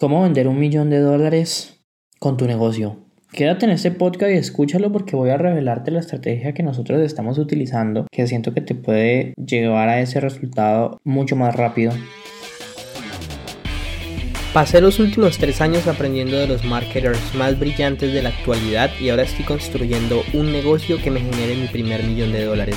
¿Cómo vender un millón de dólares con tu negocio? Quédate en este podcast y escúchalo porque voy a revelarte la estrategia que nosotros estamos utilizando, que siento que te puede llevar a ese resultado mucho más rápido. Pasé los últimos tres años aprendiendo de los marketers más brillantes de la actualidad y ahora estoy construyendo un negocio que me genere mi primer millón de dólares.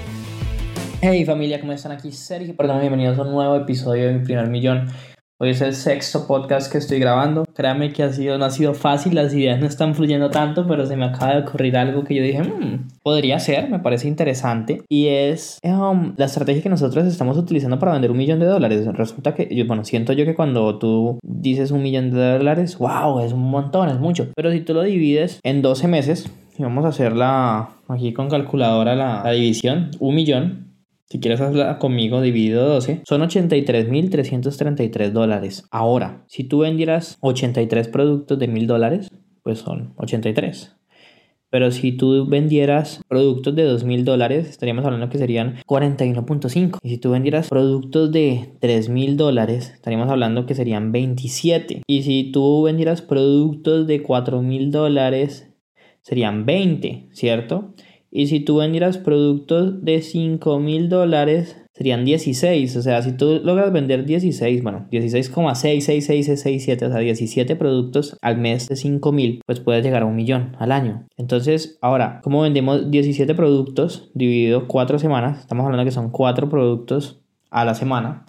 Hey familia, ¿cómo están? Aquí Sergio, perdón, bienvenidos a un nuevo episodio de Mi Primer Millón. Hoy es el sexto podcast que estoy grabando. Créame que ha sido, no ha sido fácil, las ideas no están fluyendo tanto, pero se me acaba de ocurrir algo que yo dije, hmm, podría ser, me parece interesante. Y es um, la estrategia que nosotros estamos utilizando para vender un millón de dólares. Resulta que, yo, bueno, siento yo que cuando tú dices un millón de dólares, wow, es un montón, es mucho. Pero si tú lo divides en 12 meses, y vamos a hacer la, aquí con calculadora la, la división, un millón si quieres hablar conmigo dividido 12, son 83.333 dólares. Ahora, si tú vendieras 83 productos de 1.000 dólares, pues son 83. Pero si tú vendieras productos de 2.000 dólares, estaríamos hablando que serían 41.5. Y si tú vendieras productos de 3.000 dólares, estaríamos hablando que serían 27. Y si tú vendieras productos de 4.000 dólares, serían 20, ¿cierto? Y si tú vendieras productos de 5 mil dólares, serían 16. O sea, si tú logras vender 16, bueno, 16,66667, o sea, 17 productos al mes de 5 mil, pues puedes llegar a un millón al año. Entonces, ahora, ¿cómo vendemos 17 productos dividido 4 semanas? Estamos hablando que son 4 productos a la semana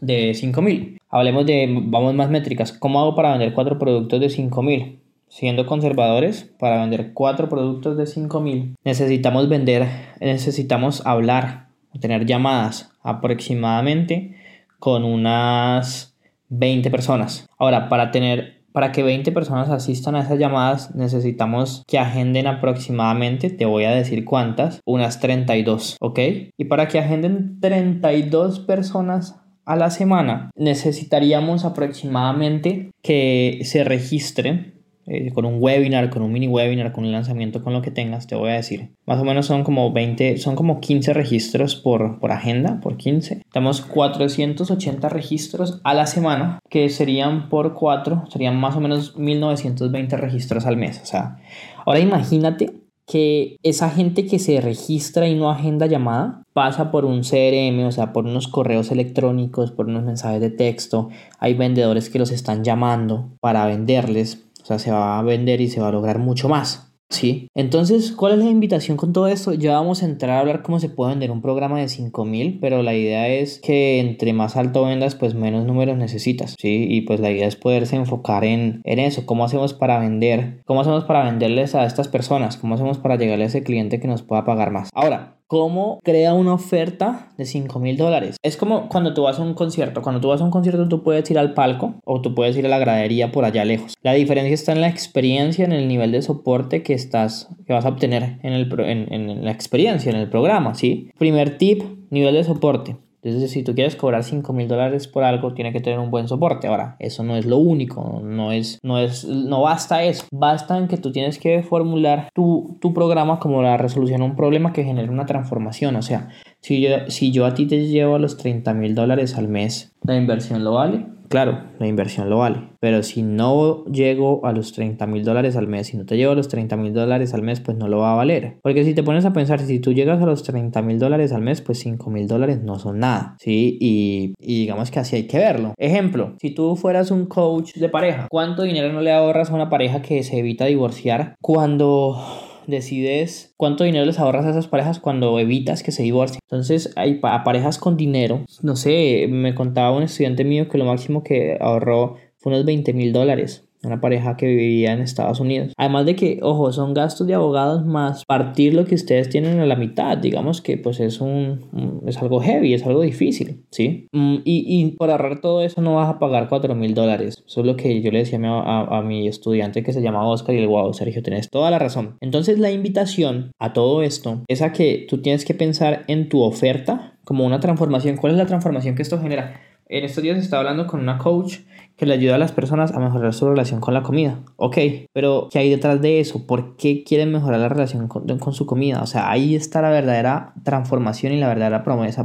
de 5 mil. Hablemos de, vamos más métricas. ¿Cómo hago para vender 4 productos de 5 mil? Siendo conservadores, para vender cuatro productos de 5000, necesitamos vender, necesitamos hablar, tener llamadas aproximadamente con unas 20 personas. Ahora, para tener para que 20 personas asistan a esas llamadas necesitamos que agenden aproximadamente, te voy a decir cuántas, unas 32, ¿ok? Y para que agenden 32 personas a la semana necesitaríamos aproximadamente que se registren eh, con un webinar, con un mini webinar, con un lanzamiento, con lo que tengas, te voy a decir. Más o menos son como 20, son como 15 registros por, por agenda, por 15. Estamos 480 registros a la semana, que serían por 4, serían más o menos 1920 registros al mes. O sea, ahora imagínate que esa gente que se registra y no agenda llamada pasa por un CRM, o sea, por unos correos electrónicos, por unos mensajes de texto. Hay vendedores que los están llamando para venderles sea, se va a vender y se va a lograr mucho más. ¿Sí? Entonces, ¿cuál es la invitación con todo esto? Ya vamos a entrar a hablar cómo se puede vender un programa de 5000, pero la idea es que entre más alto vendas, pues menos números necesitas, ¿sí? Y pues la idea es poderse enfocar en, en eso, cómo hacemos para vender, cómo hacemos para venderles a estas personas, cómo hacemos para llegarle a ese cliente que nos pueda pagar más. Ahora, cómo crea una oferta de 5 mil dólares. Es como cuando tú vas a un concierto. Cuando tú vas a un concierto, tú puedes ir al palco o tú puedes ir a la gradería por allá lejos. La diferencia está en la experiencia, en el nivel de soporte que estás, que vas a obtener en, el, en, en la experiencia, en el programa, ¿sí? Primer tip, nivel de soporte. Entonces, si tú quieres cobrar 5 mil dólares por algo, tiene que tener un buen soporte. Ahora, eso no es lo único, no es, no es, no basta eso. Basta en que tú tienes que formular tu, tu programa como la resolución a un problema que genere una transformación. O sea, si yo, si yo a ti te llevo a los 30 mil dólares al mes, ¿la inversión lo vale? Claro, la inversión lo vale. Pero si no llego a los 30 mil dólares al mes, si no te llevo a los 30 mil dólares al mes, pues no lo va a valer. Porque si te pones a pensar, si tú llegas a los 30 mil dólares al mes, pues 5 mil dólares no son nada. ¿Sí? Y, y digamos que así hay que verlo. Ejemplo, si tú fueras un coach de pareja, ¿cuánto dinero no le ahorras a una pareja que se evita divorciar cuando decides cuánto dinero les ahorras a esas parejas cuando evitas que se divorcien. Entonces, hay parejas con dinero, no sé, me contaba un estudiante mío que lo máximo que ahorró fue unos 20 mil dólares una pareja que vivía en Estados Unidos. Además de que, ojo, son gastos de abogados más partir lo que ustedes tienen a la mitad, digamos que pues es un, es algo heavy, es algo difícil, ¿sí? Mm, y, y por ahorrar todo eso no vas a pagar 4 mil dólares. Eso es lo que yo le decía a, a, mi estudiante que se llama Oscar y el wow, Sergio, tienes toda la razón. Entonces la invitación a todo esto es a que tú tienes que pensar en tu oferta como una transformación. ¿Cuál es la transformación que esto genera? En estos días estaba hablando con una coach que le ayuda a las personas a mejorar su relación con la comida. Ok, pero ¿qué hay detrás de eso? ¿Por qué quieren mejorar la relación con, su comida? O sea, ahí está la verdadera transformación y la verdadera promesa,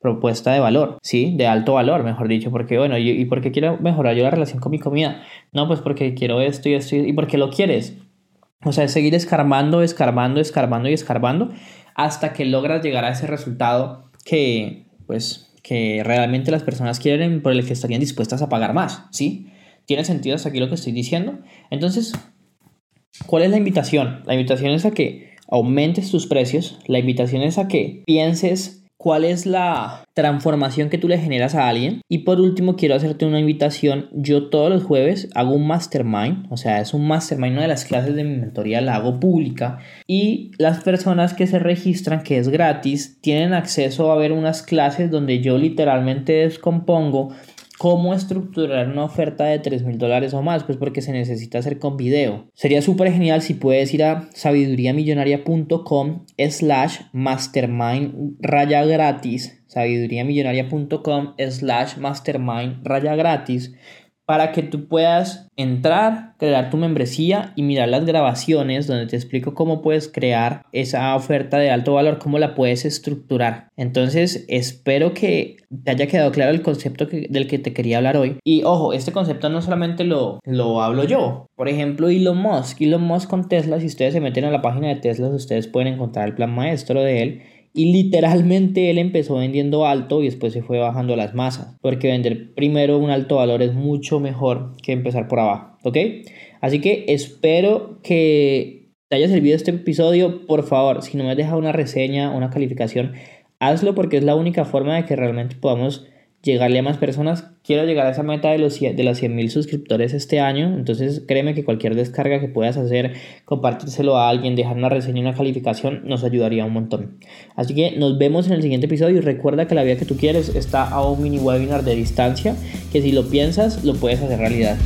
propuesta de valor, ¿sí? De alto valor, mejor dicho. Porque, bueno, ¿y por qué quiero mejorar yo la relación con mi comida? No, pues porque quiero esto y esto y porque lo quieres. O sea, seguir escarbando, escarbando, escarbando y escarbando hasta que logras llegar a ese resultado que, pues, que realmente las personas quieren por el que estarían dispuestas a pagar más, ¿sí? ¿Tiene sentido hasta aquí lo que estoy diciendo? Entonces, ¿cuál es la invitación? La invitación es a que aumentes tus precios, la invitación es a que pienses cuál es la transformación que tú le generas a alguien. Y por último, quiero hacerte una invitación. Yo todos los jueves hago un mastermind, o sea, es un mastermind, una de las clases de mi mentoría la hago pública. Y las personas que se registran, que es gratis, tienen acceso a ver unas clases donde yo literalmente descompongo ¿Cómo estructurar una oferta de 3 mil dólares o más? Pues porque se necesita hacer con video. Sería súper genial si puedes ir a sabiduriamillonaria.com slash mastermind raya gratis. sabiduriamillonaria.com slash mastermind raya gratis para que tú puedas entrar, crear tu membresía y mirar las grabaciones donde te explico cómo puedes crear esa oferta de alto valor, cómo la puedes estructurar. Entonces, espero que te haya quedado claro el concepto del que te quería hablar hoy. Y ojo, este concepto no solamente lo, lo hablo yo. Por ejemplo, Elon Musk. Elon Musk con Tesla, si ustedes se meten a la página de Tesla, ustedes pueden encontrar el plan maestro de él y literalmente él empezó vendiendo alto y después se fue bajando las masas. Porque vender primero un alto valor es mucho mejor que empezar por abajo. ¿Ok? Así que espero que te haya servido este episodio. Por favor, si no me has dejado una reseña, una calificación, hazlo porque es la única forma de que realmente podamos llegarle a más personas. Quiero llegar a esa meta de, los, de las 100.000 suscriptores este año. Entonces créeme que cualquier descarga que puedas hacer, compartírselo a alguien, dejar una reseña, una calificación, nos ayudaría un montón. Así que nos vemos en el siguiente episodio y recuerda que la vida que tú quieres está a un mini webinar de distancia, que si lo piensas lo puedes hacer realidad.